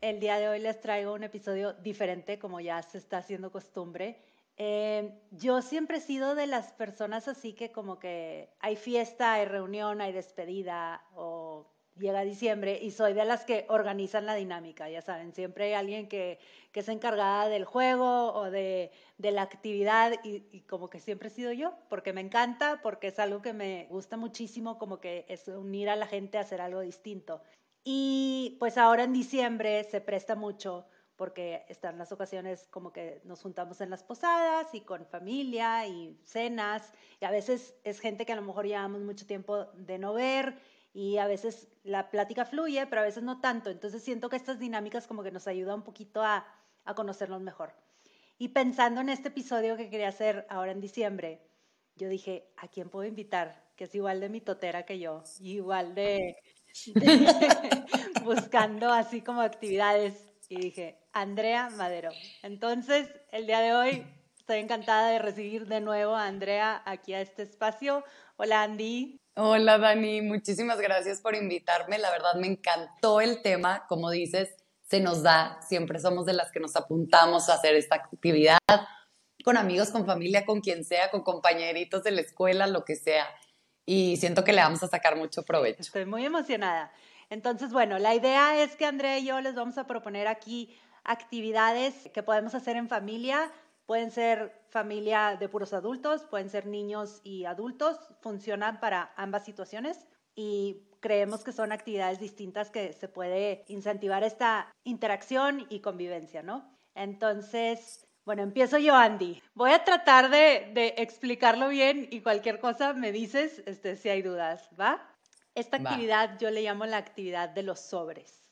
el día de hoy les traigo un episodio diferente, como ya se está haciendo costumbre. Eh, yo siempre he sido de las personas así que como que hay fiesta, hay reunión, hay despedida o llega diciembre y soy de las que organizan la dinámica, ya saben, siempre hay alguien que, que es encargada del juego o de, de la actividad y, y, como que siempre he sido yo, porque me encanta, porque es algo que me gusta muchísimo, como que es unir a la gente a hacer algo distinto. Y pues ahora en diciembre se presta mucho porque están las ocasiones como que nos juntamos en las posadas y con familia y cenas y a veces es gente que a lo mejor llevamos mucho tiempo de no ver y a veces la plática fluye, pero a veces no tanto. Entonces siento que estas dinámicas como que nos ayudan un poquito a, a conocernos mejor. Y pensando en este episodio que quería hacer ahora en diciembre, yo dije, ¿a quién puedo invitar? Que es igual de mitotera que yo, igual de, buscando así como actividades y dije, Andrea Madero. Entonces, el día de hoy estoy encantada de recibir de nuevo a Andrea aquí a este espacio. Hola Andy. Hola Dani, muchísimas gracias por invitarme. La verdad me encantó el tema, como dices, se nos da, siempre somos de las que nos apuntamos a hacer esta actividad con amigos, con familia, con quien sea, con compañeritos de la escuela, lo que sea y siento que le vamos a sacar mucho provecho. Estoy muy emocionada. Entonces, bueno, la idea es que Andrea y yo les vamos a proponer aquí actividades que podemos hacer en familia. Pueden ser familia de puros adultos, pueden ser niños y adultos, funcionan para ambas situaciones y creemos que son actividades distintas que se puede incentivar esta interacción y convivencia, ¿no? Entonces, bueno, empiezo yo, Andy. Voy a tratar de, de, explicarlo bien y cualquier cosa me dices este, si hay dudas, ¿va? Esta actividad yo le llamo la actividad de los sobres.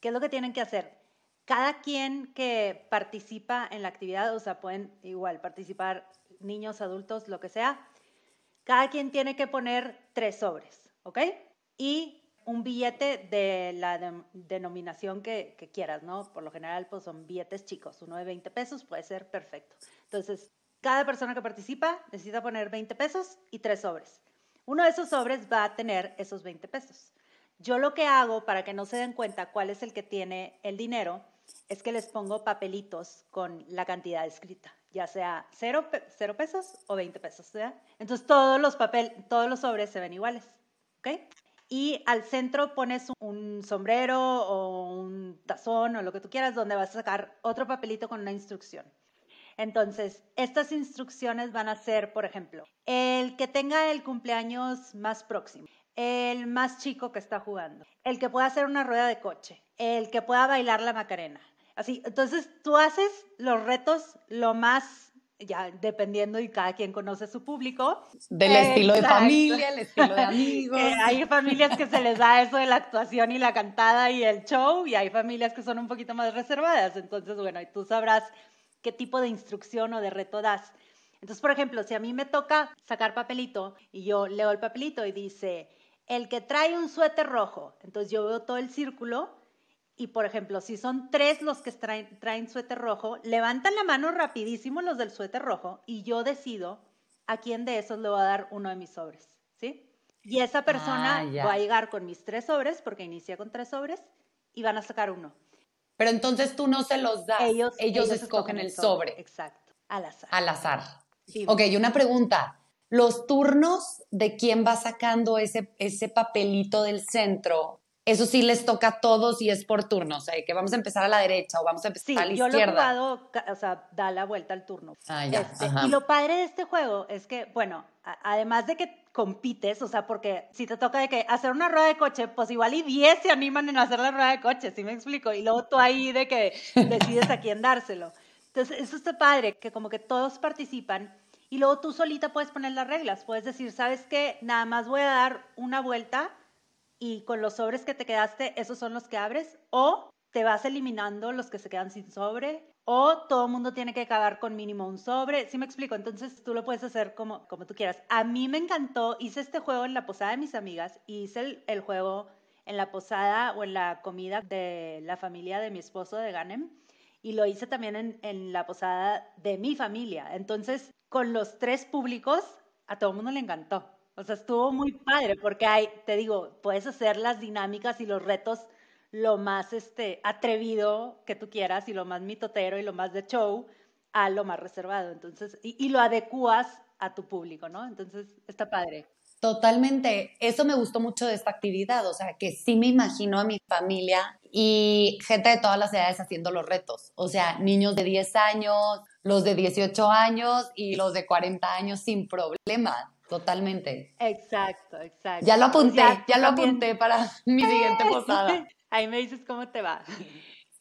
¿Qué es lo que tienen que hacer? Cada quien que participa en la actividad, o sea, pueden igual participar niños, adultos, lo que sea, cada quien tiene que poner tres sobres, ¿ok? Y un billete de la de, denominación que, quieras, ¿no? Por lo general, pues son billetes chicos. Uno de 20 pesos puede ser perfecto. Entonces, cada persona que participa necesita poner 20 pesos y tres sobres. Uno de esos sobres va a tener esos 20 pesos. Yo lo que hago para que no se den cuenta cuál es el que tiene el dinero es que les pongo papelitos con la cantidad escrita, ya sea 0 cero, pesos o 20 pesos. ¿verdad? Entonces todos los, papel, todos los sobres se ven iguales. ¿ok? Y al centro pones un sombrero o un tazón o lo que tú quieras donde vas a sacar otro papelito con una instrucción. Entonces, estas instrucciones van a ser, por ejemplo, el que tenga el cumpleaños más próximo, el más chico que está jugando, el que pueda hacer una rueda de coche, el que pueda bailar la macarena. Así, entonces tú haces los retos lo más ya dependiendo y cada quien conoce su público. Del estilo de familia, el estilo de amigos. Eh, hay familias que se les da eso de la actuación y la cantada y el show, y hay familias que son un poquito más reservadas. Entonces, bueno, y tú sabrás qué tipo de instrucción o de reto das. Entonces, por ejemplo, si a mí me toca sacar papelito y yo leo el papelito y dice, el que trae un suéter rojo, entonces yo veo todo el círculo y por ejemplo, si son tres los que traen, traen suéter rojo, levantan la mano rapidísimo los del suéter rojo y yo decido a quién de esos le voy a dar uno de mis sobres, ¿sí? Y esa persona ah, va a llegar con mis tres sobres, porque inicia con tres sobres, y van a sacar uno. Pero entonces tú no se los das, ellos, ellos, ellos escogen, el sobre. sobre. Exacto, al azar. Al azar. Sí. Ok, y una pregunta. Los turnos de quién va sacando ese, ese papelito del centro, eso sí les toca a todos y es por turno, o sea, que vamos a empezar a la derecha o vamos a empezar sí, a la izquierda. Yo lo he jugado, o sea, da la vuelta al turno. Ah, ya. Este, y lo padre de este juego es que, bueno, a, además de que compites, o sea, porque si te toca de que hacer una rueda de coche, pues igual y 10 se animan en hacer la rueda de coche, ¿sí me explico? Y luego tú ahí de que decides a quién dárselo. Entonces, eso está padre, que como que todos participan y luego tú solita puedes poner las reglas, puedes decir, ¿sabes qué? Nada más voy a dar una vuelta y con los sobres que te quedaste, esos son los que abres, o te vas eliminando los que se quedan sin sobre o todo el mundo tiene que acabar con mínimo un sobre. ¿Sí me explico? Entonces tú lo puedes hacer como, como tú quieras. A mí me encantó, hice este juego en la posada de mis amigas y hice el, juego en la posada o en la comida de la familia de mi esposo de Ganem y lo hice también en, en la posada de mi familia. Entonces, con los tres públicos, a todo el mundo le encantó. O sea, estuvo muy padre porque hay, te digo, puedes hacer las dinámicas y los retos lo más este, atrevido que tú quieras y lo más mitotero y lo más de show a lo más reservado. Entonces, y, y lo adecuas a tu público, ¿no? Entonces, está padre. Totalmente. Eso me gustó mucho de esta actividad. O sea, que sí me imagino a mi familia y gente de todas las edades haciendo los retos. O sea, niños de 10 años, los de 18 años y los de 40 años sin problema. Totalmente. Exacto, exacto. Ya lo apunté, ya, ya lo apunté para mi siguiente posada. Ahí me dices cómo te va.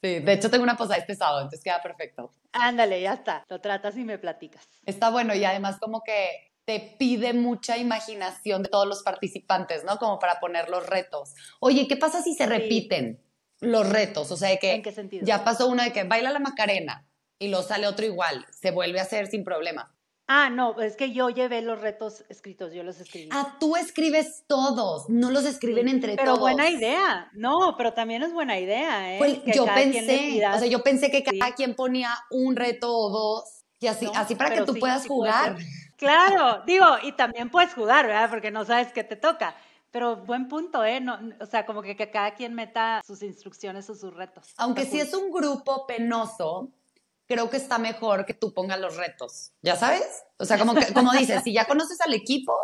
Sí, de hecho tengo una posada este sábado, entonces queda perfecto. Ándale, ya está. Lo tratas y me platicas. Está bueno y además como que te pide mucha imaginación de todos los participantes, ¿no? Como para poner los retos. Oye, ¿qué pasa si se repiten los retos? O sea, de que ¿En qué sentido? ya pasó uno de que baila la Macarena y lo sale otro igual, se vuelve a hacer sin problema. Ah, no, es que yo llevé los retos escritos, yo los escribí. Ah, tú escribes todos, no los escriben entre pero todos. buena idea. No, pero también es buena idea, ¿eh? Pues Que yo pensé, o sea, yo pensé que cada Sí. quien ponía un reto o dos y así, No, así para que pero tú sí, puedas sí jugar. Claro, digo, y también puedes jugar, ¿verdad? Porque no sabes qué te toca. Pero buen punto, ¿eh? No, o sea, como que, que cada quien meta sus instrucciones o sus retos. Aunque si es un grupo penoso, creo que está mejor que tú pongas los retos, ¿ya sabes? O sea, como, que, como dices, si ya conoces al equipo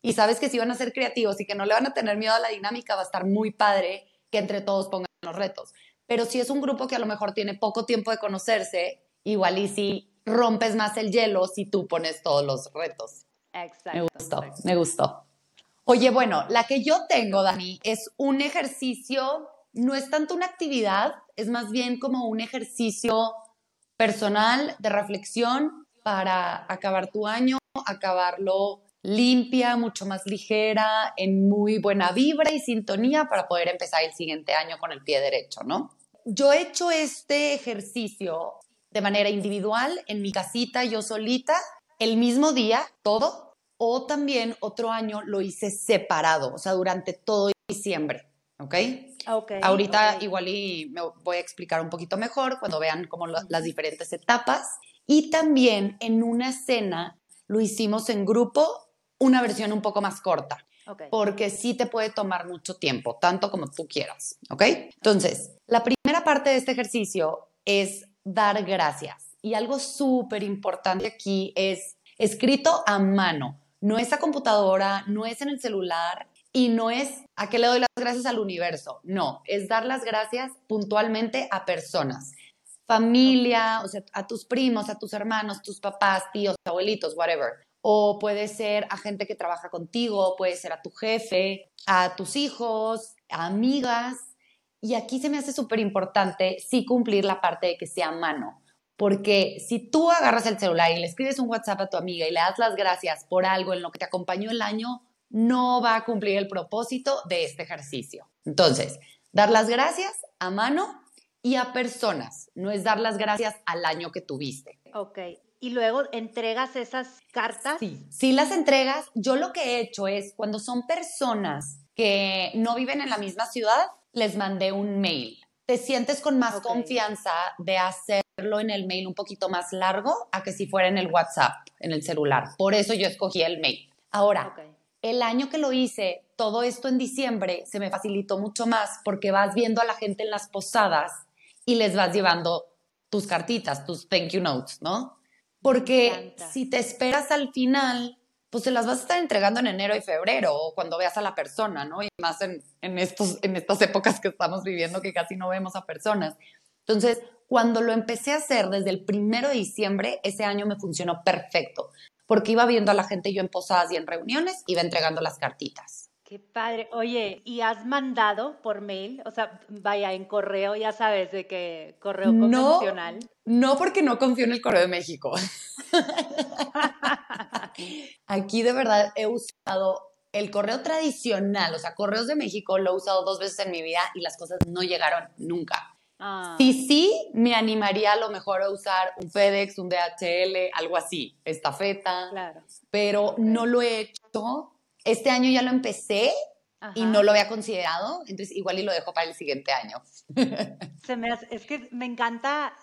y sabes que si van a ser creativos y que no le van a tener miedo a la dinámica, va a estar muy padre que entre todos pongan los retos. Pero si es un grupo que a lo mejor tiene poco tiempo de conocerse, igual y si rompes más el hielo si tú pones todos los retos. Exacto. Me gustó, exacto. me gustó. Oye, bueno, la que yo tengo, Dani, es un ejercicio, no es tanto una actividad, es más bien como un ejercicio personal de reflexión para acabar tu año, acabarlo limpia, mucho más ligera, en muy buena vibra y sintonía para poder empezar el siguiente año con el pie derecho, ¿no? Yo he hecho este ejercicio de manera individual, en mi casita, yo solita, el mismo día, todo, o también otro año lo hice separado, o sea, durante todo diciembre, ¿ok? Ok, Ahorita ok. igual y me voy a explicar un poquito mejor cuando vean como lo- las diferentes etapas. Y también en una escena lo hicimos en grupo, una versión un poco más corta, Ok. porque sí te puede tomar mucho tiempo, tanto como tú quieras, ¿ok? Entonces, la primera parte de este ejercicio es dar gracias. Y algo súper importante aquí es escrito a mano. No es a computadora, no es en el celular y no es a qué le doy las gracias al universo. No, es dar las gracias puntualmente a personas. Familia, o sea, a tus primos, a tus hermanos, tus papás, tíos, abuelitos, whatever. O puede ser a gente que trabaja contigo, puede ser a tu jefe, a tus hijos, a amigas. Y aquí se me hace súper importante sí cumplir la parte de que sea mano. Porque si tú agarras el celular y le escribes un WhatsApp a tu amiga y le das las gracias por algo en lo que te acompañó el año, no va a cumplir el propósito de este ejercicio. Entonces, dar las gracias a mano y a personas, no es dar las gracias al año que tuviste. Ok. Y luego entregas esas cartas. Sí. Si las entregas, yo lo que he hecho es, cuando son personas que no viven en la misma ciudad, les mandé un mail. Te sientes con más confianza de hacerlo en el mail un poquito más largo a que si fuera en el WhatsApp, en el celular. Por eso yo escogí el mail. Ahora, Ok. El año que lo hice, todo esto en diciembre, se me facilitó mucho más porque vas viendo a la gente en las posadas y les vas llevando tus cartitas, tus thank you notes, ¿no? Porque si te esperas al final, pues se las vas a estar entregando en enero y febrero o cuando veas a la persona, ¿no? Y más en, en, estos, en estas épocas que estamos viviendo que casi no vemos a personas. Entonces, cuando lo empecé a hacer desde el primero de diciembre, ese año me funcionó perfecto, porque iba viendo a la gente yo en posadas y en reuniones, iba entregando las cartitas. Qué padre. Oye, ¿y has mandado por mail? O sea, vaya, en correo, ya sabes, de que correo No. convencional. No porque no confío en el Correo de México. Aquí de verdad he usado el correo tradicional, o sea, Correos de México lo he usado dos veces en mi vida y las cosas no llegaron nunca. Ah. Sí, sí, me animaría a lo mejor a usar un FedEx, un DHL, algo así, estafeta. Claro. Pero no lo he hecho. Este año ya lo empecé y no lo había considerado, entonces igual y lo dejo para el siguiente año. Se me es que me encanta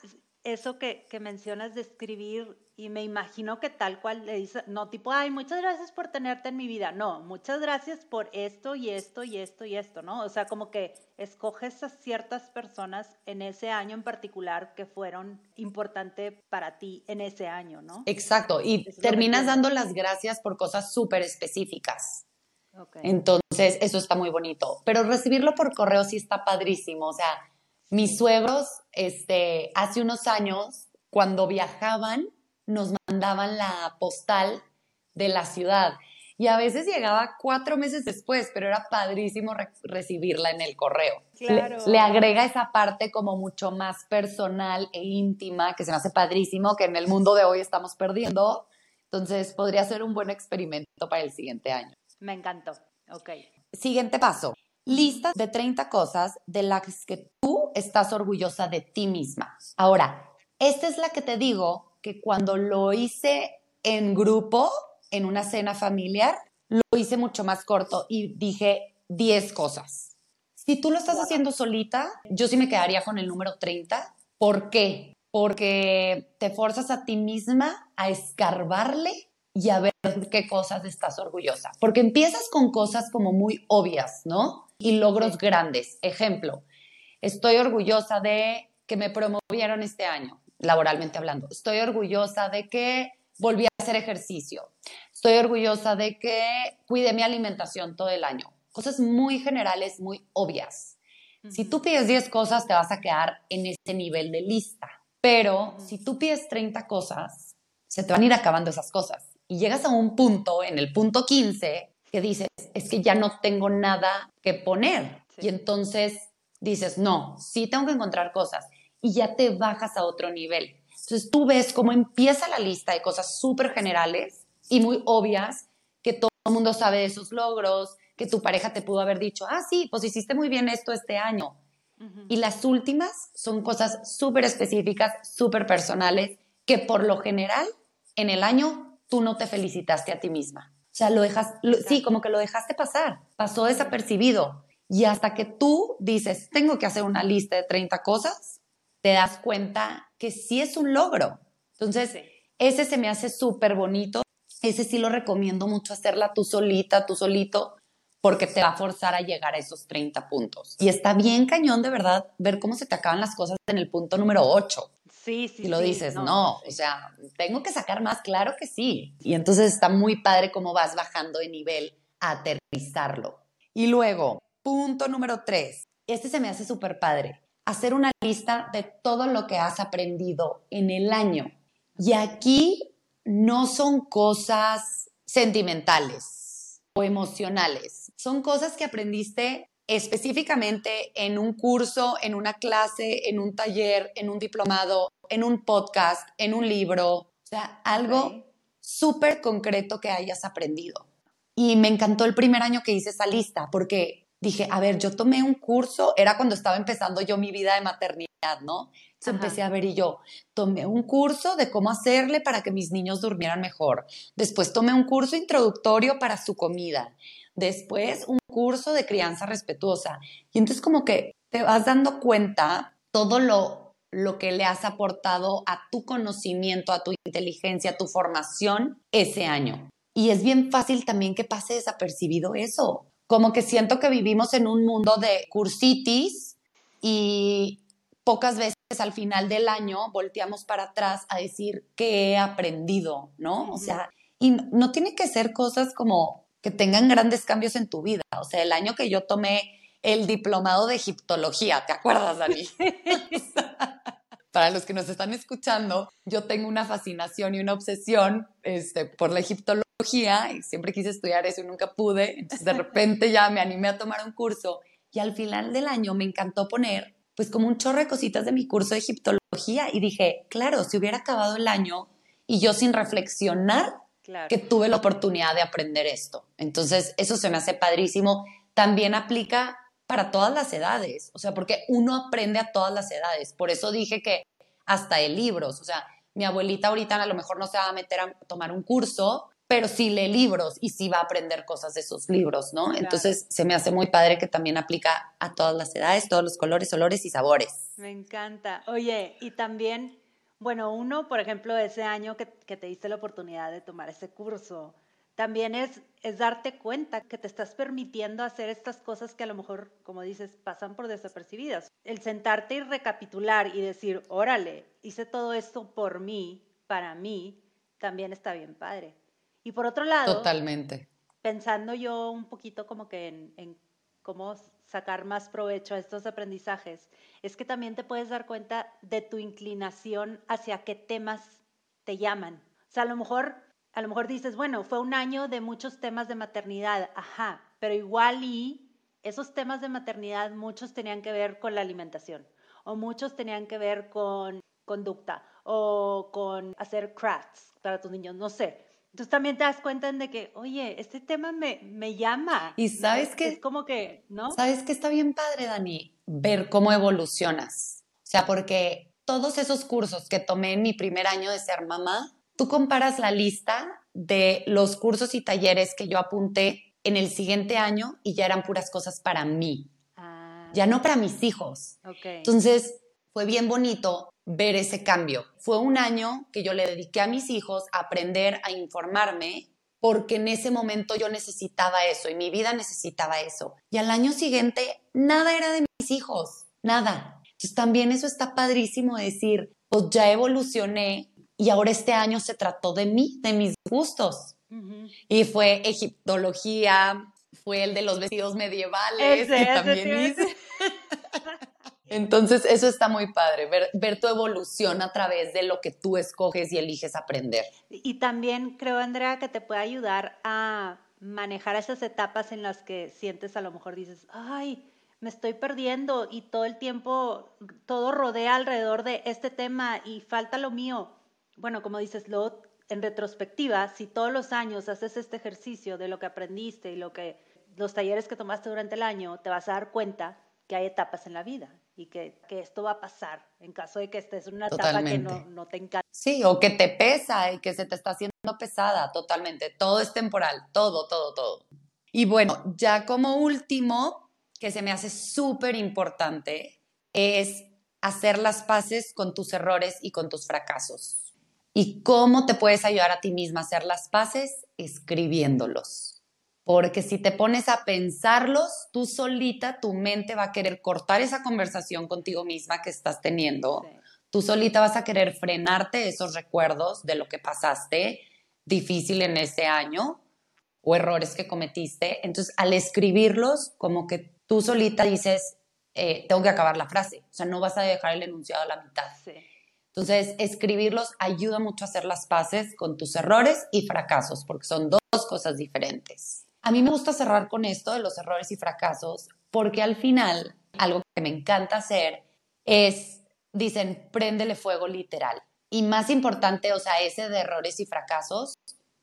eso que, que mencionas de escribir y me imagino que tal cual le dice, no tipo, ay, muchas gracias por tenerte en mi vida, no, muchas gracias por esto y esto y esto y esto, ¿no? O sea, como que escoges a ciertas personas en ese año en particular que fueron importantes para ti en ese año, ¿no? Exacto, y terminas dando las gracias por cosas súper específicas. Entonces, eso está muy bonito. Pero recibirlo por correo sí está padrísimo. O sea, mis suegros, este, hace unos años, cuando viajaban, nos mandaban la postal de la ciudad. Y a veces llegaba cuatro meses después, pero era padrísimo recibirla en el correo. Claro. Le, agrega esa parte como mucho más personal e íntima, que se me hace padrísimo, que en el mundo de hoy estamos perdiendo. Entonces, podría ser un buen experimento para el siguiente año. Me encantó. Ok. Siguiente paso. Lista de 30 cosas de las que tú estás orgullosa de ti misma. Ahora, esta es la que te digo que cuando lo hice en grupo, en una cena familiar, lo hice mucho más corto y dije 10 cosas. Si tú lo estás haciendo solita, yo sí me quedaría con el número 30. ¿Por qué? Porque te forzas a ti misma a escarbarle y a ver qué cosas estás orgullosa. Porque empiezas con cosas como muy obvias, ¿no? Y logros grandes. Ejemplo, estoy orgullosa de que me promovieron este año laboralmente hablando. Estoy orgullosa de que volví a hacer ejercicio. Estoy orgullosa de que cuidé mi alimentación todo el año. Cosas muy generales, muy obvias. Si tú pides 10 cosas, te vas a quedar en ese nivel de lista. Pero si tú pides 30 cosas, se te van a ir acabando esas cosas. Y llegas a un punto, en el punto 15, que dices, es que ya no tengo nada que poner. Y entonces dices, no, sí tengo que encontrar cosas y ya te bajas a otro nivel. Entonces tú ves cómo empieza la lista de cosas súper generales y muy obvias que todo el mundo sabe de esos logros, que tu pareja te pudo haber dicho, ah, sí, pues hiciste muy bien esto este año. Y las últimas son cosas súper específicas, súper personales, que por lo general en el año tú no te felicitaste a ti misma. O sea, lo dejas, sí, como que lo dejaste pasar, pasó desapercibido. Y hasta que tú dices, tengo que hacer una lista de 30 cosas, te das cuenta que sí es un logro. Entonces, ese se me hace súper bonito. Ese sí lo recomiendo mucho hacerla tú solita, tú solito, porque te va a forzar a llegar a esos 30 puntos. Y está bien cañón, de verdad, ver cómo se te acaban las cosas en el punto número 8. Sí, sí. Y lo dices, no, o sea, tengo que sacar más, claro que sí. Y entonces está muy padre cómo vas bajando de nivel a aterrizarlo. Y luego, punto número 3. Este se me hace súper padre hacer una lista de todo lo que has aprendido en el año. Y aquí no son cosas sentimentales o emocionales, son cosas que aprendiste específicamente en un curso, en una clase, en un taller, en un diplomado, en un podcast, en un libro, o sea, algo súper concreto que hayas aprendido. Y me encantó el primer año que hice esa lista porque dije, a ver, yo tomé un curso, era cuando estaba empezando yo mi vida de maternidad, ¿no? Entonces empecé a ver y yo tomé un curso de cómo hacerle para que mis niños durmieran mejor. Después tomé un curso introductorio para su comida. Después un curso de crianza respetuosa. Y entonces como que te vas dando cuenta todo lo, lo que le has aportado a tu conocimiento, a tu inteligencia, a tu formación ese año. Y es bien fácil también que pase desapercibido eso como que siento que vivimos en un mundo de cursitis y pocas veces al final del año volteamos para atrás a decir qué he aprendido, ¿no? O sea, y no tiene que ser cosas como que tengan grandes cambios en tu vida. O sea, el año que yo tomé el diplomado de egiptología, ¿te acuerdas, Dani? Para los que nos están escuchando, yo tengo una fascinación y una obsesión este, por la egiptología y siempre quise estudiar eso y nunca pude. Entonces de repente ya me animé a tomar un curso y al final del año me encantó poner pues como un chorro de cositas de mi curso de egiptología y dije, claro, si hubiera acabado el año y yo sin reflexionar que tuve la oportunidad de aprender esto. Entonces eso se me hace padrísimo. También aplica para todas las edades, o sea, porque uno aprende a todas las edades. Por eso dije que hasta de libros, o sea, mi abuelita ahorita a lo mejor no se va a meter a tomar un curso, pero sí lee libros y sí va a aprender cosas de esos libros, ¿no? Entonces se me hace muy padre que también aplica a todas las edades, todos los colores, olores y sabores. Me encanta. Oye, y también, bueno, uno, por ejemplo, ese año que, que te diste la oportunidad de tomar ese curso, también es, es darte cuenta que te estás permitiendo hacer estas cosas que a lo mejor, como dices, pasan por desapercibidas. El sentarte y recapitular y decir, órale, hice todo esto por mí, para mí, también está bien padre. Y por otro lado, totalmente. Pensando yo un poquito como que en, en cómo sacar más provecho a estos aprendizajes, es que también te puedes dar cuenta de tu inclinación hacia qué temas te llaman. O sea, a lo mejor a lo mejor dices, bueno, fue un año de muchos temas de maternidad, ajá, pero igual y esos temas de maternidad muchos tenían que ver con la alimentación o muchos tenían que ver con conducta o con hacer crafts para tus niños, no sé. Entonces también te das cuenta de que, oye, este tema me, me llama. Y sabes que... Es como que, ¿no? Sabes que está bien padre, Dani, ver cómo evolucionas. O sea, porque todos esos cursos que tomé en mi primer año de ser mamá, tú comparas la lista de los cursos y talleres que yo apunté en el siguiente año y ya eran puras cosas para mí, ah. ya no para mis hijos. Entonces, fue bien bonito ver ese cambio. Fue un año que yo le dediqué a mis hijos a aprender a informarme porque en ese momento yo necesitaba eso y mi vida necesitaba eso. Y al año siguiente, nada era de mis hijos, nada. Entonces también eso está padrísimo decir, pues ya evolucioné, y ahora este año se trató de mí, de mis gustos. Y fue egiptología, fue el de los vestidos medievales, que también hice. Entonces, eso está muy padre, ver, ver, tu evolución a través de lo que tú escoges y eliges aprender. Y también creo, Andrea, que te puede ayudar a manejar esas etapas en las que sientes a lo mejor dices, ay, me estoy perdiendo y todo el tiempo, todo rodea alrededor de este tema y falta lo mío bueno, como dices, lo, en retrospectiva, si todos los años haces este ejercicio de lo que aprendiste y lo que los talleres que tomaste durante el año, te vas a dar cuenta que hay etapas en la vida y que, que esto va a pasar en caso de que estés en una etapa que no, no, te encanta. Sí, o que te pesa y que se te está haciendo pesada totalmente. Todo es temporal, todo, todo, todo. Y bueno, ya como último, que se me hace súper importante, es hacer las paces con tus errores y con tus fracasos. ¿Y cómo te puedes ayudar a ti misma a hacer las paces? Escribiéndolos. Porque si te pones a pensarlos, tú solita, tu mente va a querer cortar esa conversación contigo misma que estás teniendo. Tú solita vas a querer frenarte esos recuerdos de lo que pasaste difícil en ese año o errores que cometiste. Entonces, al escribirlos, como que tú solita dices, eh, tengo que acabar la frase. O sea, no vas a dejar el enunciado a la mitad. Sí. Entonces, escribirlos ayuda mucho a hacer las paces con tus errores y fracasos, porque son dos cosas diferentes. A mí me gusta cerrar con esto de los errores y fracasos, porque al final, algo que me encanta hacer es, dicen, préndele fuego literal. Y más importante, o sea, ese de errores y fracasos,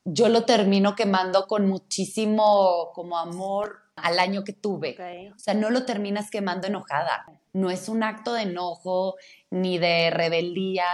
yo lo termino quemando con muchísimo como amor al año que tuve. O sea, no lo terminas quemando enojada. No es un acto de enojo ni de rebeldía.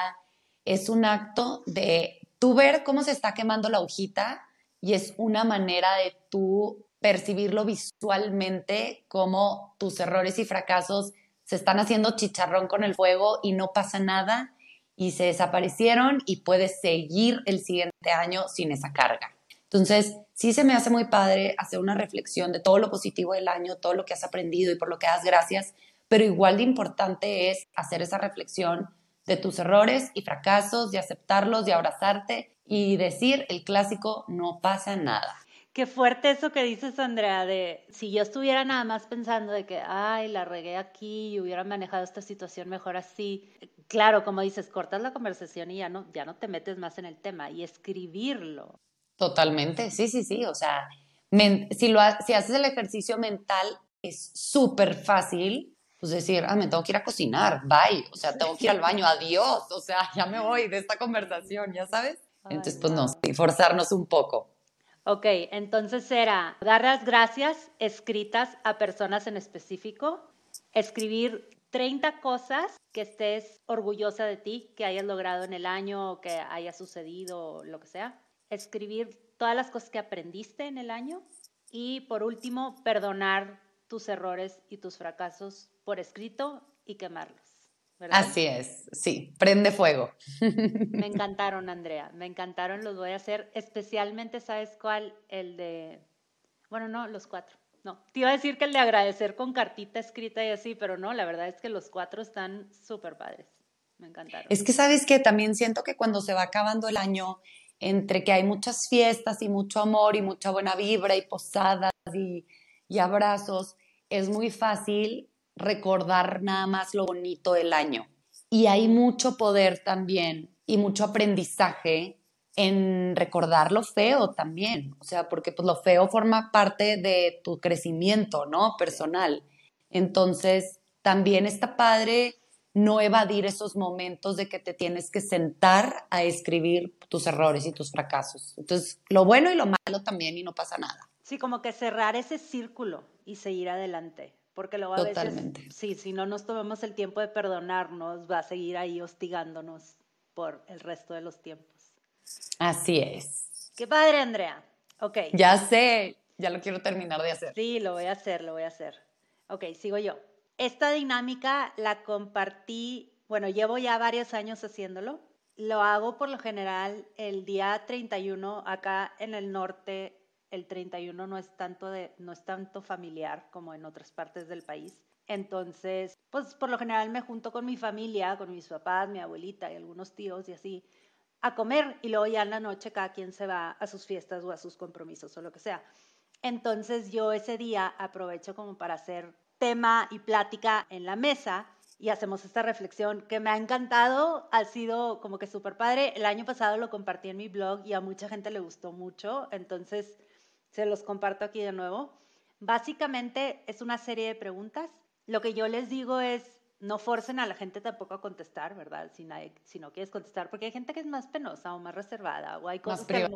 Es un acto de tú ver cómo se está quemando la hojita y es una manera de tú percibirlo visualmente como tus errores y fracasos se están haciendo chicharrón con el fuego y no pasa nada y se desaparecieron y puedes seguir el siguiente año sin esa carga. Entonces, sí se me hace muy padre hacer una reflexión de todo lo positivo del año, todo lo que has aprendido y por lo que das gracias, pero igual de importante es hacer esa reflexión de tus errores y fracasos, de aceptarlos, de abrazarte y decir el clásico, no pasa nada. Qué fuerte eso que dices, Andrea, de si yo estuviera nada más pensando de que, ay, la regué aquí y hubiera manejado esta situación mejor así. Claro, como dices, cortas la conversación y ya no, ya no te metes más en el tema y escribirlo. Totalmente, sí, sí, sí. O sea, si, lo, si haces el ejercicio mental, es súper fácil pues decir, ah, me tengo que ir a cocinar, bye, o sea, tengo que ir al baño, adiós, o sea, ya me voy de esta conversación, ya sabes. Entonces, pues no, sí, forzarnos un poco. Ok, entonces era dar las gracias escritas a personas en específico, escribir 30 cosas que estés orgullosa de ti, que hayas logrado en el año o que haya sucedido o lo que sea, escribir todas las cosas que aprendiste en el año. Y por último, perdonar tus errores y tus fracasos por escrito y quemarlos. Así es, sí, prende fuego. Me encantaron, Andrea, me encantaron, los voy a hacer, especialmente, ¿sabes cuál? El de, bueno, no, los cuatro. No, te iba a decir que el de agradecer con cartita escrita y así, pero no, la verdad es que los cuatro están súper padres. Me encantaron. Es que sabes que también siento que cuando se va acabando el año, entre que hay muchas fiestas y mucho amor y mucha buena vibra y posadas y, y abrazos, es muy fácil recordar nada más lo bonito del año. Y hay mucho poder también y mucho aprendizaje en recordar lo feo también, o sea, porque pues lo feo forma parte de tu crecimiento, ¿no? Personal. Entonces, también está padre no evadir esos momentos de que te tienes que sentar a escribir tus errores y tus fracasos. Entonces, lo bueno y lo malo también y no pasa nada. Sí, como que cerrar ese círculo y seguir adelante. Porque luego a Totalmente. veces, sí, si no nos tomamos el tiempo de perdonarnos, va a seguir ahí hostigándonos por el resto de los tiempos. Así es. Qué padre, Andrea. Ok. Ya sé, ya lo quiero terminar de hacer. Sí, lo voy a hacer, lo voy a hacer. Ok, sigo yo. Esta dinámica la compartí, bueno, llevo ya varios años haciéndolo. Lo hago por lo general el día 31 acá en el norte el 31 no es tanto de no es tanto familiar como en otras partes del país. Entonces, pues por lo general me junto con mi familia, con mis papás, mi abuelita y algunos tíos y así a comer y luego ya en la noche cada quien se va a sus fiestas o a sus compromisos o lo que sea. Entonces yo ese día aprovecho como para hacer tema y plática en la mesa y hacemos esta reflexión que me ha encantado, ha sido como que súper padre. El año pasado lo compartí en mi blog y a mucha gente le gustó mucho, entonces se los comparto aquí de nuevo. Básicamente es una serie de preguntas. Lo que yo les digo es, no forcen a la gente tampoco a contestar, ¿verdad? Si, si no quieres contestar, porque hay gente que es más penosa o más reservada, o hay cosas que,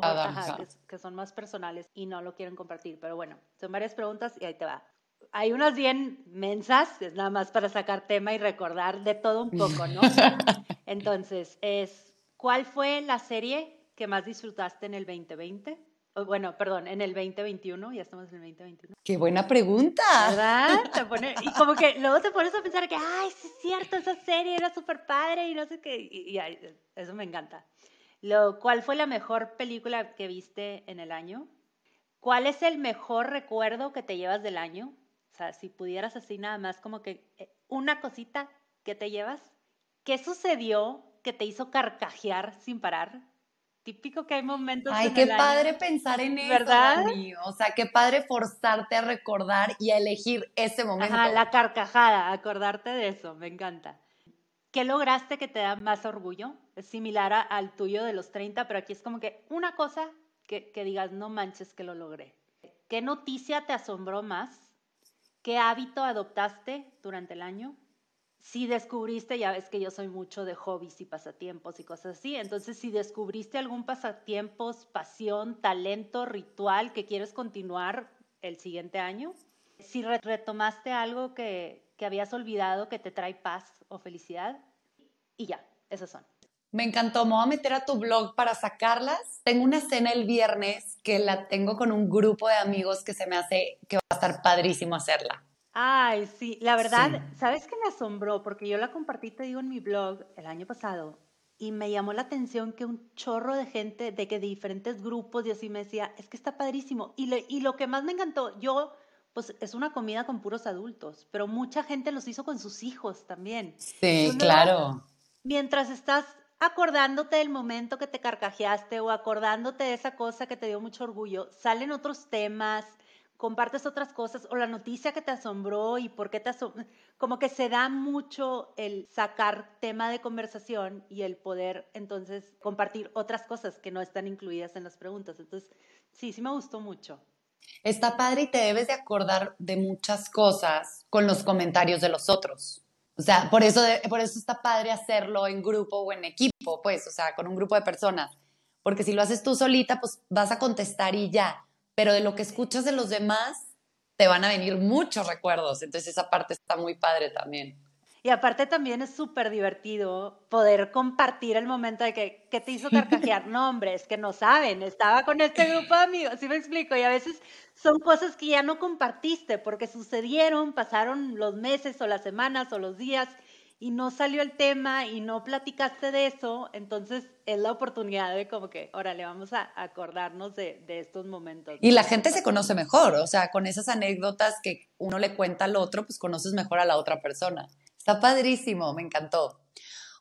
que, son más personales y no lo quieren compartir. Pero bueno, son varias preguntas y ahí te va. Hay unas bien mensas, es nada más para sacar tema y recordar de todo un poco, ¿no? Entonces, es, ¿cuál fue la serie que más disfrutaste en el 2020? Bueno, perdón, en el 2021, ya estamos en el 2021. Qué buena pregunta. ¿Verdad? y como que luego te pones a pensar que, ay, sí es cierto, esa serie era súper padre y no sé qué, y, eso me encanta. Lo, ¿Cuál fue la mejor película que viste en el año? ¿Cuál es el mejor recuerdo que te llevas del año? O sea, si pudieras así nada más como que eh, una cosita que te llevas. ¿Qué sucedió que te hizo carcajear sin parar? Típico que hay momentos. Ay, qué padre pensar en eso, ¿verdad? O sea, qué padre forzarte a recordar y a elegir ese momento. Ajá, la carcajada, acordarte de eso, me encanta. ¿Qué lograste que te da más orgullo? Es similar al tuyo de los 30, pero aquí es como que una cosa que, que digas, no manches que lo logré. ¿Qué noticia te asombró más? ¿Qué hábito adoptaste durante el año? Si descubriste, ya ves que yo soy mucho de hobbies y pasatiempos y cosas así, entonces si descubriste algún pasatiempos, pasión, talento, ritual que quieres continuar el siguiente año, si retomaste algo que, que habías olvidado que te trae paz o felicidad, y ya, esos son. Me encantó, me voy a meter a tu blog para sacarlas. Tengo una cena el viernes que la tengo con un grupo de amigos que se me hace que va a estar padrísimo hacerla. Ay, sí, la verdad, ¿sabes qué me asombró? Porque yo la compartí, te digo, en mi blog el año pasado y me llamó la atención que un chorro de gente de que de diferentes grupos y así me decía, es que está padrísimo. Y, y lo que más me encantó, yo, pues es una comida con puros adultos, pero mucha gente los hizo con sus hijos también. Sí, claro. Mientras estás acordándote del momento que te carcajeaste o acordándote de esa cosa que te dio mucho orgullo, salen otros temas, compartes otras cosas o la noticia que te asombró y por qué te asombró. Como que se da mucho el sacar tema de conversación y el poder entonces compartir otras cosas que no están incluidas en las preguntas. Entonces, sí, sí me gustó mucho. Está padre y te debes de acordar de muchas cosas con los comentarios de los otros. O sea, por eso, por eso está padre hacerlo en grupo o en equipo, pues, o sea, con un grupo de personas porque si lo haces tú solita, pues vas a contestar y ya, pero de lo que escuchas de los demás, te van a venir muchos recuerdos, entonces esa parte está muy padre también. Y aparte también es súper divertido poder compartir el momento de que, ¿qué te hizo carcajear? No, hombre, es que no saben, estaba con este grupo de amigos, ¿sí me explico? Y a veces son cosas que ya no compartiste porque sucedieron, pasaron los meses o las semanas o los días y no salió el tema y no platicaste de eso, entonces es la oportunidad de como que, órale, vamos a acordarnos de, de estos momentos. Y la gente se conoce mejor, o sea, con esas anécdotas que uno le cuenta al otro, pues conoces mejor a la otra persona. Está padrísimo, me encantó.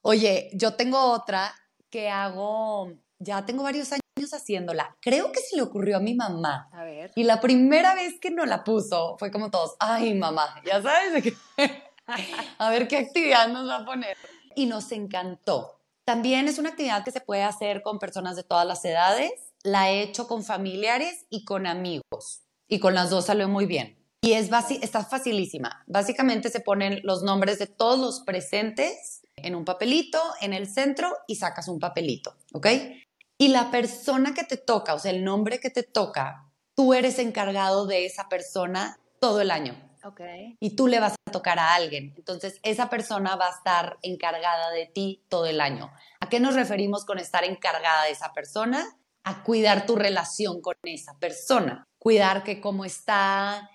Oye, yo tengo otra que hago, ya tengo varios años haciéndola. Creo que se le ocurrió a mi mamá. A ver. Y la primera vez que nos la puso fue como todos, ay mamá, ya sabes de qué. a ver qué actividad nos va a poner. Y nos encantó. También es una actividad que se puede hacer con personas de todas las edades. La he hecho con familiares y con amigos. Y con las dos salió muy bien. Y es está facilísima. Básicamente se ponen los nombres de todos los presentes en un papelito en el centro y sacas un papelito, ¿ok? Y la persona que te toca, o sea, el nombre que te toca, tú eres encargado de esa persona todo el año. Y tú le vas a tocar a alguien. Entonces, esa persona va a estar encargada de ti todo el año. ¿A qué nos referimos con estar encargada de esa persona? A cuidar tu relación con esa persona. Cuidar que cómo está,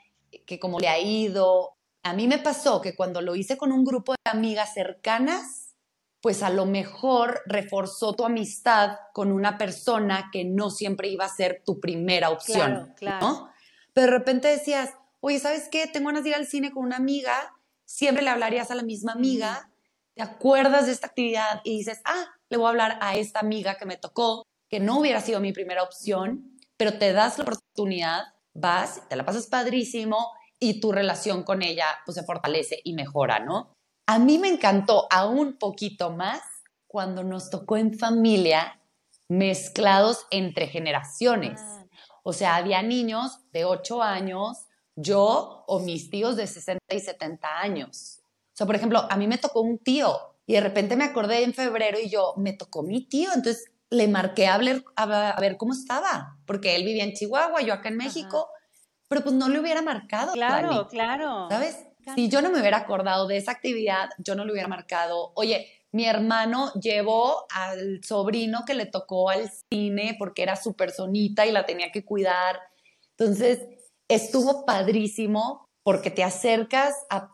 que como le ha ido. A mí me pasó que cuando lo hice con un grupo de amigas cercanas, pues a lo mejor reforzó tu amistad con una persona que no siempre iba a ser tu primera opción, ¿no? Pero de repente decías, oye, ¿sabes qué? Tengo ganas de ir al cine con una amiga, siempre le hablarías a la misma amiga, te acuerdas de esta actividad y dices, ah, le voy a hablar a esta amiga que me tocó, que no hubiera sido mi primera opción, pero te das la oportunidad vas, te la pasas padrísimo y tu relación con ella pues se fortalece y mejora, ¿no? A mí me encantó aún poquito más cuando nos tocó en familia mezclados entre generaciones. Ah. O sea, había niños de 8 años, yo o mis tíos de 60 y 70 años. O sea, por ejemplo, a mí me tocó un tío y de repente me acordé en febrero y yo, me tocó mi tío, entonces le marqué a, ver cómo estaba, porque él vivía en Chihuahua, yo acá en México, pero pues no le hubiera marcado. Claro, claro. ¿Sabes? Si yo no me hubiera acordado de esa actividad, yo no le hubiera marcado, oye, mi hermano llevó al sobrino que le tocó al cine porque era su personita y la tenía que cuidar. Entonces, estuvo padrísimo porque te acercas a,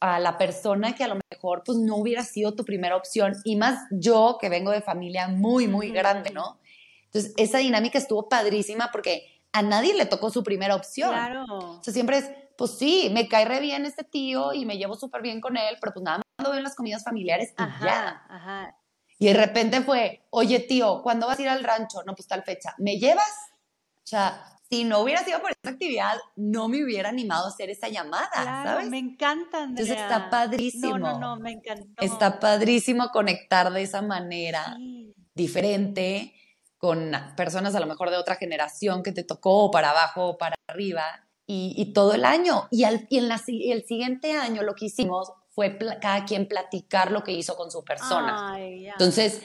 a, la persona que a lo mejor pues no hubiera sido tu primera opción y más yo que vengo de familia muy, muy grande, ¿no? Entonces, esa dinámica estuvo padrísima porque a nadie le tocó su primera opción. Claro. O sea, siempre es, pues sí, me cae re bien este tío y me llevo súper bien con él, pero pues nada más ando bien las comidas familiares y ya. Ajá. Y de repente fue, oye tío, ¿cuándo vas a ir al rancho? No, pues tal fecha. ¿Me llevas? O sea, si no hubiera sido por esa actividad, no me hubiera animado a hacer esa llamada, claro, ¿sabes? Me encanta, Andrea. Entonces está padrísimo. No, no, no, me encantó. Está padrísimo conectar de esa manera diferente con personas a lo mejor de otra generación que te tocó para abajo o para arriba y, todo el año. Y, al, y en la, el siguiente año lo que hicimos fue cada quien platicar lo que hizo con su persona. Entonces,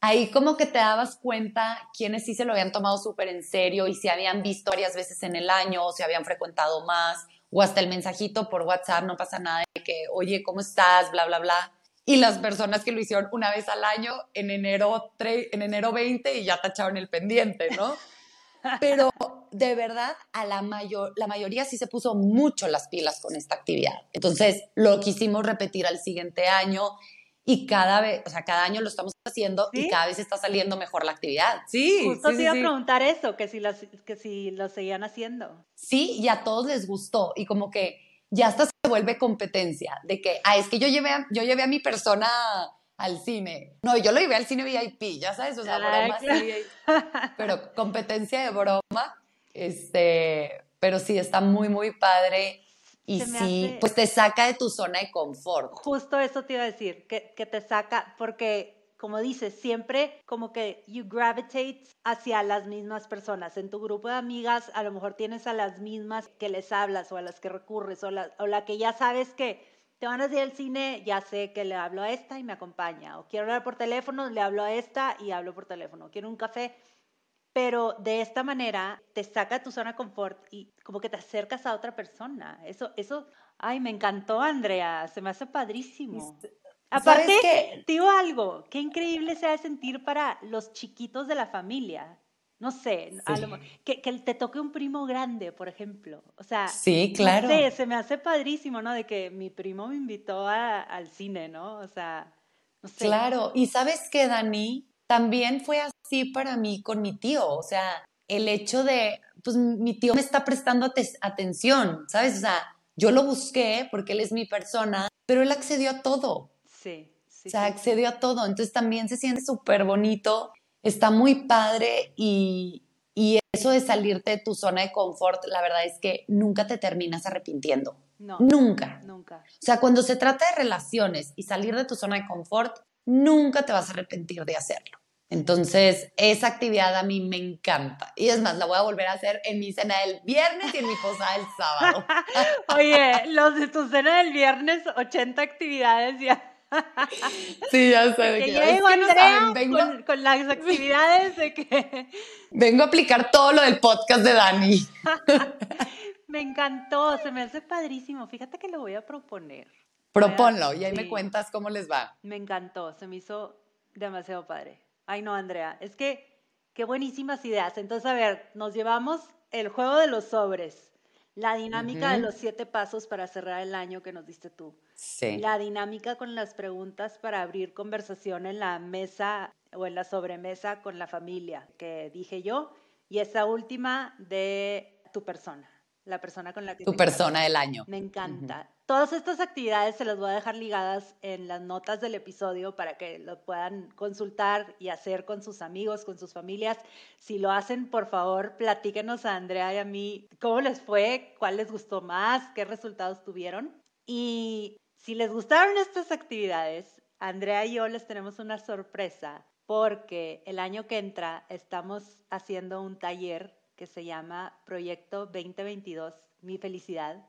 ahí como que te dabas cuenta quiénes sí se lo habían tomado súper en serio y si habían visto varias veces en el año o si habían frecuentado más o hasta el mensajito por WhatsApp, no pasa nada de que, oye, ¿cómo estás? Bla, bla, bla. Y las personas que lo hicieron una vez al año en enero, en enero 20 y ya tacharon el pendiente, ¿no? Pero de verdad, a la, mayor, la mayoría sí se puso mucho las pilas con esta actividad. Entonces, lo quisimos repetir al siguiente año y cada vez, o sea, cada año lo estamos haciendo y cada vez está saliendo mejor la actividad. Sí. Justo sí, te iba a preguntar eso, que si, que si lo seguían haciendo. Sí, y a todos les gustó y como que ya hasta se vuelve competencia de que, ah, es que yo llevé a, yo llevé a mi persona al cine. No, yo lo llevé al cine VIP, ya sabes, o sea, broma pero competencia de broma, este, pero sí está muy, muy padre y sí, pues te saca de tu zona de confort. Justo eso te iba a decir, que, que te saca, porque como dices, siempre como que you gravitate hacia las mismas personas. En tu grupo de amigas a lo mejor tienes a las mismas que les hablas o a las que recurres o la, o la que ya sabes que te van a ir al cine, ya sé que le hablo a esta y me acompaña. O quiero hablar por teléfono, le hablo a esta y hablo por teléfono. Quiero un café, pero de esta manera te saca de tu zona de confort y como que te acercas a otra persona. Eso, eso, ay, me encantó, Andrea, se me hace padrísimo. Aparte, te digo algo, qué increíble sea sentir para los chiquitos de la familia. No sé, que, que, te toque un primo grande, por ejemplo. O sea, sí, claro. No sé, se me hace padrísimo, ¿no? De que mi primo me invitó al cine, ¿no? O sea, no sé. Claro, y sabes qué, Dani, también fue así para mí con mi tío. O sea, el hecho de, pues mi tío me está prestando atención, ¿sabes? O sea, yo lo busqué porque él es mi persona, pero él accedió a todo. Sí. sí o sea, accedió a todo. Entonces también se siente súper bonito está muy padre y, eso de salirte de tu zona de confort, la verdad es que nunca te terminas arrepintiendo. No. Nunca. Nunca. O sea, cuando se trata de relaciones y salir de tu zona de confort, nunca te vas a arrepentir de hacerlo. Entonces, esa actividad a mí me encanta. Y es más, la voy a volver a hacer en mi cena del viernes y en mi posada del sábado. Oye, los de tu cena del viernes, 80 actividades ya. Sí, ya sé. Que, llego, Andrea, con, las actividades de que... Vengo a aplicar todo lo del podcast de Dani. me encantó, se me hace padrísimo. Fíjate que lo voy a proponer. Proponlo y ahí me cuentas cómo les va. Me encantó, se me hizo demasiado padre. Ay, no, Andrea, es que qué buenísimas ideas. Entonces, a ver, nos llevamos el juego de los sobres la dinámica de los siete pasos para cerrar el año que nos diste tú. Sí. La dinámica con las preguntas para abrir conversación en la mesa o en la sobremesa con la familia, que dije yo. Y esa última de tu persona, la persona con la que... Tu persona del año. Me encanta. Todas estas actividades se las voy a dejar ligadas en las notas del episodio para que lo puedan consultar y hacer con sus amigos, con sus familias. Si lo hacen, por favor, platíquenos a Andrea y a mí cómo les fue, cuál les gustó más, qué resultados tuvieron. Y si les gustaron estas actividades, Andrea y yo les tenemos una sorpresa porque el año que entra estamos haciendo un taller que se llama Proyecto 2022, Mi Felicidad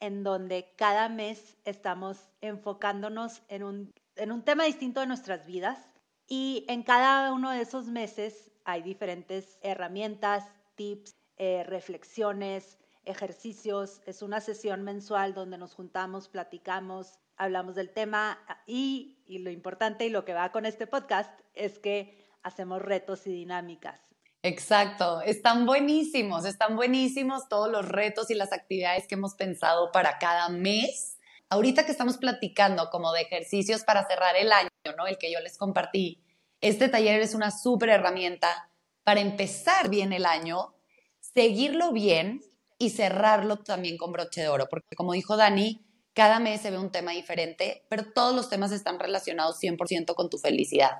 en donde cada mes estamos enfocándonos en un, en un tema distinto de nuestras vidas y en cada uno de esos meses hay diferentes herramientas, tips, eh, reflexiones, ejercicios. Es una sesión mensual donde nos juntamos, platicamos, hablamos del tema y, y lo importante y lo que va con este podcast es que hacemos retos y dinámicas. Exacto, están buenísimos, están buenísimos todos los retos y las actividades que hemos pensado para cada mes. Ahorita que estamos platicando como de ejercicios para cerrar el año, ¿no? El que yo les compartí, este taller es una súper herramienta para empezar bien el año, seguirlo bien y cerrarlo también con broche de oro, porque como dijo Dani, cada mes se ve un tema diferente, pero todos los temas están relacionados 100% con tu felicidad.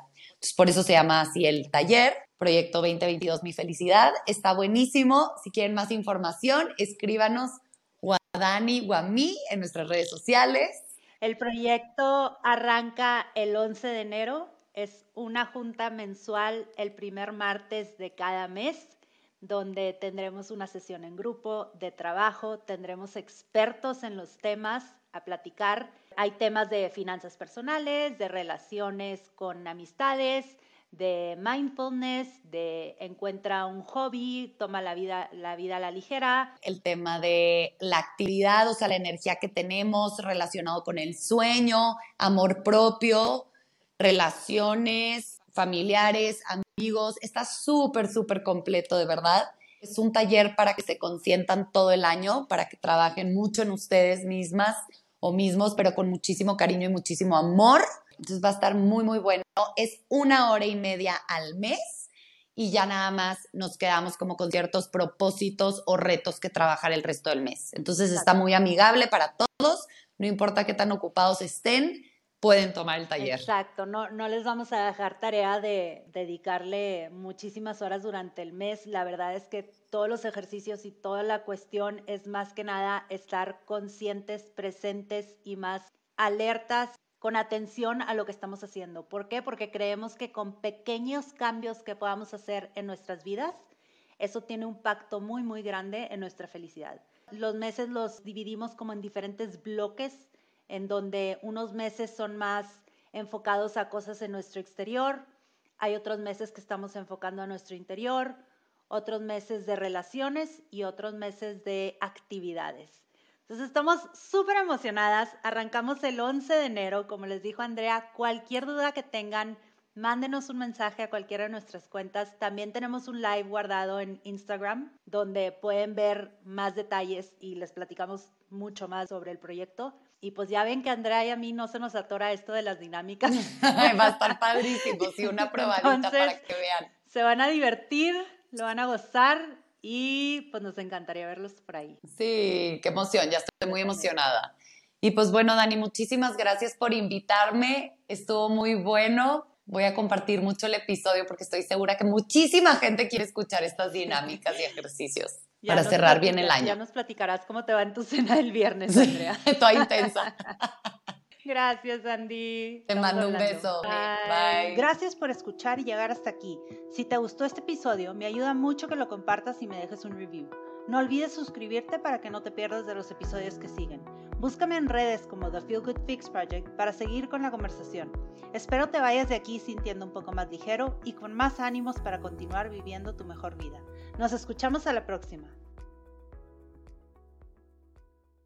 Por eso se llama así el taller, Proyecto 2022 Mi Felicidad. Está buenísimo. Si quieren más información, escríbanos o a Dani o a mí en nuestras redes sociales. El proyecto arranca el 11 de enero. Es una junta mensual el primer martes de cada mes donde tendremos una sesión en grupo de trabajo, tendremos expertos en los temas a platicar. Hay temas de finanzas personales, de relaciones con amistades, de mindfulness, de encuentra un hobby, toma la vida, la vida a la ligera. El tema de la actividad, o sea, la energía que tenemos relacionado con el sueño, amor propio, relaciones familiares, amigos. Está súper, súper completo, de verdad. Es un taller para que se consientan todo el año, para que trabajen mucho en ustedes mismas o mismos, pero con muchísimo cariño y muchísimo amor. Entonces va a estar muy, muy bueno. Es una hora y media al mes y ya nada más nos quedamos como con ciertos propósitos o retos que trabajar el resto del mes. Entonces está muy amigable para todos, no importa qué tan ocupados estén, pueden tomar el taller. Exacto, no, no les vamos a dejar tarea de dedicarle muchísimas horas durante el mes. La verdad es que todos los ejercicios y toda la cuestión es más que nada estar conscientes, presentes y más alertas con atención a lo que estamos haciendo. ¿Por qué? Porque creemos que con pequeños cambios que podamos hacer en nuestras vidas, eso tiene un impacto muy, muy grande en nuestra felicidad. Los meses los dividimos como en diferentes bloques en donde unos meses son más enfocados a cosas en nuestro exterior, hay otros meses que estamos enfocando a nuestro interior, otros meses de relaciones y otros meses de actividades. Entonces estamos súper emocionadas. Arrancamos el 11 de enero, como les dijo Andrea, cualquier duda que tengan, mándenos un mensaje a cualquiera de nuestras cuentas. También tenemos un live guardado en Instagram donde pueden ver más detalles y les platicamos mucho más sobre el proyecto. Y pues ya ven que Andrea y a mí no se nos atora esto de las dinámicas. Va a estar padrísimo, sí, una probadita para que vean. Se van a divertir, lo van a gozar y pues nos encantaría verlos por ahí. Sí, qué emoción, ya estoy muy emocionada. Y pues bueno, Dani, muchísimas gracias por invitarme, estuvo muy bueno. Voy a compartir mucho el episodio porque estoy segura que muchísima gente quiere escuchar estas dinámicas y ejercicios para cerrar bien el año. Ya nos platicarás cómo te va en tu cena del viernes, Andrea. Toda intensa. Gracias, Andy. Te mando un beso. Bye. Gracias por escuchar y llegar hasta aquí. Si te gustó este episodio, me ayuda mucho que lo compartas y me dejes un review. No olvides suscribirte para que no te pierdas de los episodios que siguen. Búscame en redes como The Feel Good Fix Project para seguir con la conversación. Espero te vayas de aquí sintiendo un poco más ligero y con más ánimos para continuar viviendo tu mejor vida. Nos escuchamos a la próxima.